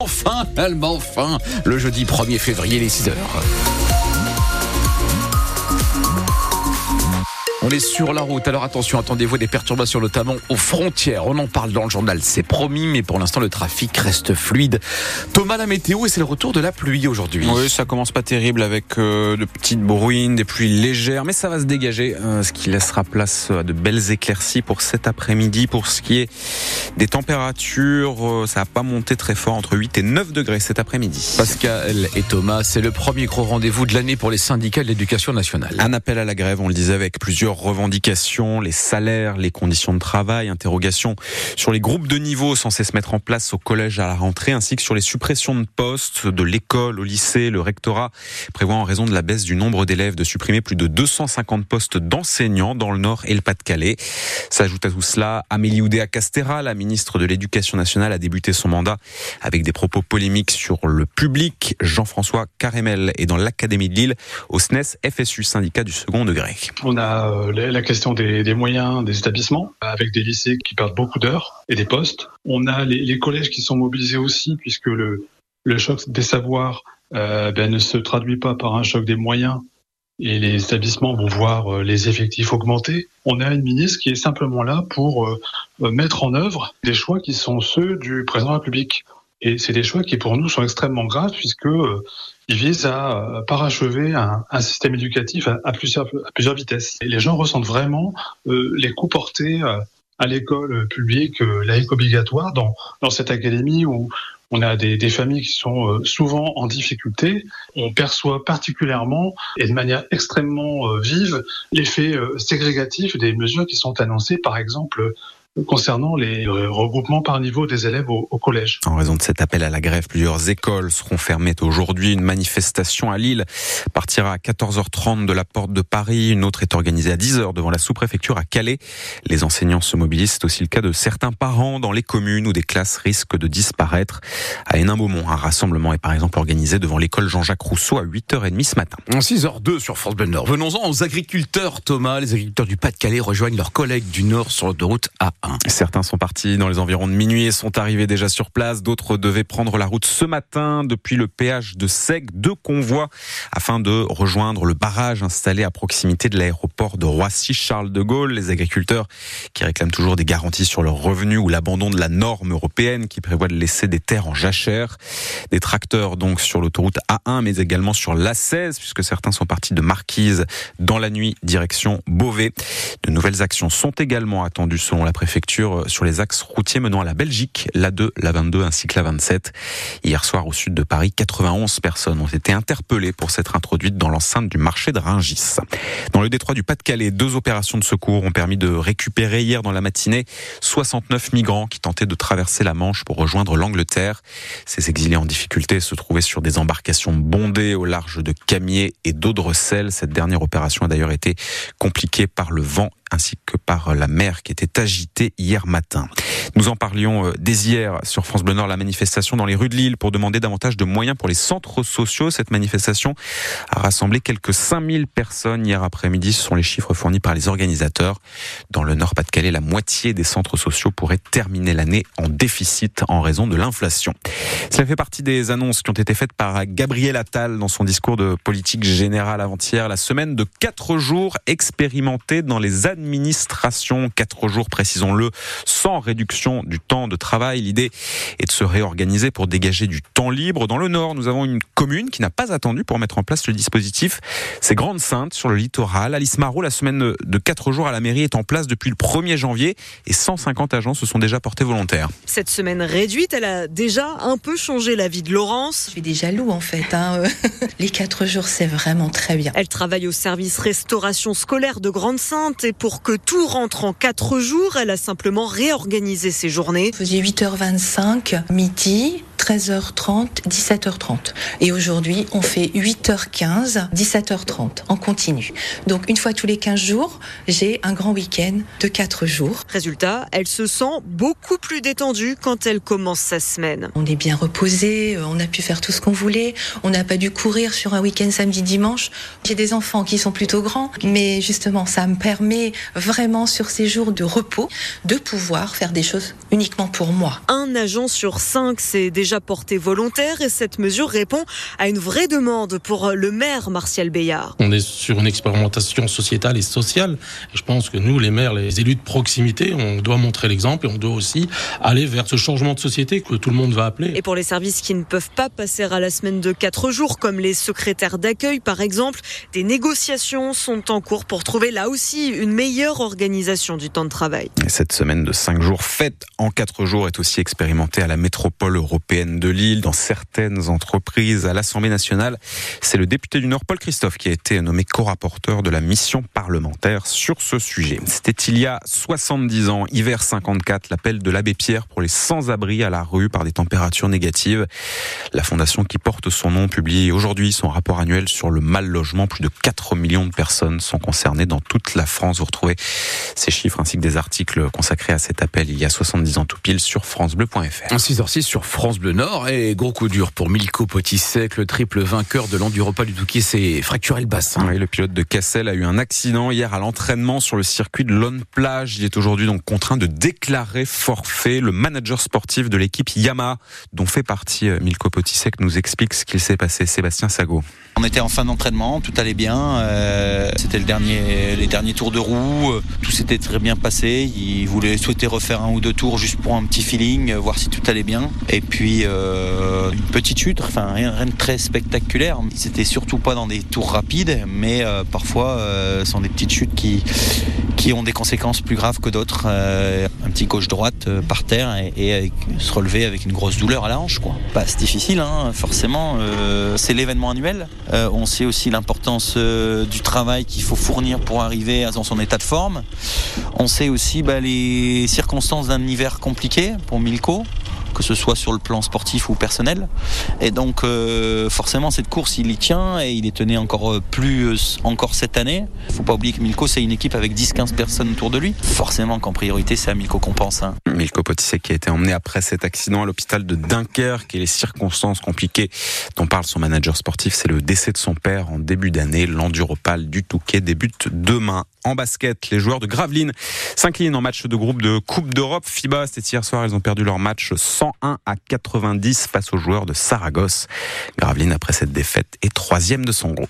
Enfin, allemand, enfin, le jeudi 1er février, les 6 heures. On est sur la route, alors attention, attendez-vous des perturbations notamment aux frontières. On en parle dans le journal, c'est promis, mais pour l'instant le trafic reste fluide. Thomas, la météo, et c'est le retour de la pluie aujourd'hui. Oui, ça commence pas terrible avec euh, de petites bruines, des pluies légères, mais ça va se dégager, euh, ce qui laissera place à de belles éclaircies pour cet après-midi. Pour ce qui est des températures, euh, ça va pas monter très fort, entre 8 et 9 degrés cet après-midi. Pascal et Thomas, c'est le premier gros rendez-vous de l'année pour les syndicats de l'éducation nationale. Un appel à la grève, on le disait, avec plusieurs revendications, les salaires, les conditions de travail, interrogations sur les groupes de niveau censés se mettre en place au collège à la rentrée, ainsi que sur les suppressions de postes de l'école au lycée. Le rectorat prévoit en raison de la baisse du nombre d'élèves de supprimer plus de 250 postes d'enseignants dans le Nord et le Pas-de-Calais. S'ajoute à tout cela Amélie Oudéa-Castera, la ministre de l'Éducation nationale, a débuté son mandat avec des propos polémiques sur le public. Jean-François Caremel est dans l'Académie de Lille au SNES FSU, syndicat du second degré. On a euh, la question des, moyens des établissements, avec des lycées qui perdent beaucoup d'heures et des postes. On a les, collèges qui sont mobilisés aussi, puisque le, choc des savoirs euh, ben, ne se traduit pas par un choc des moyens et les établissements vont voir euh, les effectifs augmenter. On a une ministre qui est simplement là pour mettre en œuvre des choix qui sont ceux du président de la République. Et c'est des choix qui pour nous sont extrêmement graves puisque euh, ils visent à euh, parachever un, un système éducatif à, plusieurs, à, plusieurs, vitesses. Et les gens ressentent vraiment euh, les coups portés à l'école publique laïque obligatoire dans, dans cette académie où on a des, des, familles qui sont souvent en difficulté. On perçoit particulièrement et de manière extrêmement vive l'effet ségrégatif des mesures qui sont annoncées, par exemple concernant les regroupements par niveau des élèves au, collège. En raison de cet appel à la grève, plusieurs écoles seront fermées aujourd'hui. Une manifestation à Lille partira à 14h30 de la porte de Paris. Une autre est organisée à 10h devant la sous-préfecture à Calais. Les enseignants se mobilisent. C'est aussi le cas de certains parents dans les communes où des classes risquent de disparaître. À Hénin-Beaumont, un rassemblement est par exemple organisé devant l'école Jean-Jacques Rousseau à 8h30 ce matin. 6h02 sur France Bleu Nord. Venons-en aux agriculteurs, Thomas. Les agriculteurs du Pas-de-Calais rejoignent leurs collègues du Nord sur l'autoroute A1. Certains sont partis dans les environs de minuit et sont arrivés déjà sur place. D'autres devaient prendre la route ce matin depuis le péage de Sec, deux convois afin de rejoindre le barrage installé à proximité de l'aéroport de Roissy-Charles de Gaulle. Les agriculteurs qui réclament toujours des garanties sur leurs revenus ou l'abandon de la norme européenne qui prévoit de laisser des terres en jachère. Des tracteurs donc sur l'autoroute A1 mais également sur l'A16 puisque certains sont partis de Marquise dans la nuit direction Beauvais. De nouvelles actions sont également attendues selon la préfecture euh, sur les axes routiers menant à la Belgique, la 2, la 22 ainsi que la 27. Hier soir, au sud de Paris, 91 personnes ont été interpellées pour s'être introduites dans l'enceinte du marché de Ringis. Dans le détroit du Pas-de-Calais, deux opérations de secours ont permis de récupérer hier dans la matinée 69 migrants qui tentaient de traverser la Manche pour rejoindre l'Angleterre. Ces exilés en difficulté se trouvaient sur des embarcations bondées au large de Camiers et d'Audrecel. Cette dernière opération a d'ailleurs été compliquée par le vent ainsi que par la mer qui était agitée hier matin. Nous en parlions euh, dès hier sur France Bleu Nord, la manifestation dans les rues de Lille pour demander davantage de moyens pour les centres sociaux. Cette manifestation a rassemblé quelques 5000 personnes hier après-midi. Ce sont les chiffres fournis par les organisateurs. Dans le Nord-Pas-de-Calais, la moitié des centres sociaux pourraient terminer l'année en déficit en raison de l'inflation. Cela fait partie des annonces qui ont été faites par Gabriel Attal dans son discours de politique générale avant-hier. La semaine de quatre jours expérimentée dans les administrations. Quatre jours, précisons-le, sans réduction du temps de travail. L'idée est de se réorganiser pour dégager du temps libre. Dans le Nord, nous avons une commune qui n'a pas attendu pour mettre en place le dispositif. C'est Grande-Sainte, sur le littoral. Alice Marot, la semaine de quatre jours à la mairie est en place depuis le 1er janvier et 150 agents se sont déjà portés volontaires. Cette semaine réduite, elle a déjà un peu changé la vie de Laurence. Je suis des jaloux en fait. Hein. Les quatre jours, c'est vraiment très bien. Elle travaille au service restauration scolaire de Grande-Sainte et pour que tout rentre en quatre jours, elle a simplement réorganisé ses journées. Vous faisiez 8h25, midi, 13h30, 17h30. Et aujourd'hui, on fait 8h15, 17h30 en continu. Donc une fois tous les 15 jours, j'ai un grand week-end de 4 jours. Résultat, elle se sent beaucoup plus détendue quand elle commence sa semaine. On est bien reposé, euh, on a pu faire tout ce qu'on voulait, on n'a pas dû courir sur un week-end samedi dimanche. J'ai des enfants qui sont plutôt grands, mais justement, ça me permet vraiment sur ces jours de repos de pouvoir faire des choses uniquement pour moi. Un agent sur cinq, c'est déjà déjà porté volontaire et cette mesure répond à une vraie demande pour le maire Martial Bayard. On est sur une expérimentation sociétale et sociale. Et je pense que nous, les maires, les élus de proximité, on doit montrer l'exemple et on doit aussi aller vers ce changement de société que tout le monde va appeler. Et pour les services qui ne peuvent pas passer à la semaine de 4 jours, comme les secrétaires d'accueil par exemple, des négociations sont en cours pour trouver là aussi une meilleure organisation du temps de travail. Et cette semaine de 5 jours faite en 4 jours est aussi expérimentée à la métropole européenne de Lille, dans certaines entreprises, à l'Assemblée nationale. C'est le député du Nord, Paul Christophe, qui a été nommé co-rapporteur de la mission parlementaire sur ce sujet. C'était il y a 70 ans, hiver 54, l'appel de l'abbé Pierre pour les sans-abri à la rue par des températures négatives. La fondation qui porte son nom publie aujourd'hui son rapport annuel sur le mal logement. Plus de 4 millions de personnes sont concernées dans toute la France. Vous retrouvez ces chiffres ainsi que des articles consacrés à cet appel il y a 70 ans tout pile sur francebleu.fr. 6h06 sur France Bleu Nord et gros coup dur pour Milko Potisek, le triple vainqueur de l'Enduropa du Touquet, s'est fracturé le bassin. Oui, le pilote de Cassel a eu un accident hier à l'entraînement sur le circuit de Lone Plage. Il est aujourd'hui donc contraint de déclarer forfait. Le manager sportif de l'équipe Yamaha, dont fait partie euh, Milko Potisek, nous explique ce qu'il s'est passé. Sébastien Sago. On était en fin d'entraînement, tout allait bien. Euh, C'était le dernier, les derniers tours de roue. euh, Tout s'était très bien passé. Il voulait souhaiter refaire un ou deux tours juste pour un petit feeling, voir si tout allait bien. Et puis euh, une petite chute, enfin rien, rien de très spectaculaire. C'était surtout pas dans des tours rapides, mais euh, parfois euh, ce sont des petites chutes qui qui ont des conséquences plus graves que d'autres. Un petit gauche-droite euh, par terre et, se relever avec une grosse douleur à la hanche. Quoi. Bah, c'est difficile, hein, forcément. c'est l'événement annuel. On sait aussi l'importance du travail qu'il faut fournir pour arriver dans son état de forme. On sait aussi bah, les circonstances d'un hiver compliqué pour Milko que ce soit sur le plan sportif ou personnel. Et donc euh, forcément cette course il y tient et il est tenu encore euh, plus euh, encore cette année. Il faut pas oublier que Milko c'est une équipe avec 10-15 personnes autour de lui. Forcément qu'en priorité c'est à Milko qu'on pense. hein. Milko Potisek qui a été emmené après cet accident à l'hôpital de Dunkerque et les circonstances compliquées dont parle son manager sportif, c'est le décès de son père en début d'année. L'enduropal du Touquet débute demain. En basket, les joueurs de Gravelines s'inclinent en match de groupe de Coupe d'Europe. FIBA, c'était hier soir, ils ont perdu leur match 101 à 90 face aux joueurs de Saragosse. Gravelines, après cette défaite, est troisième de son groupe.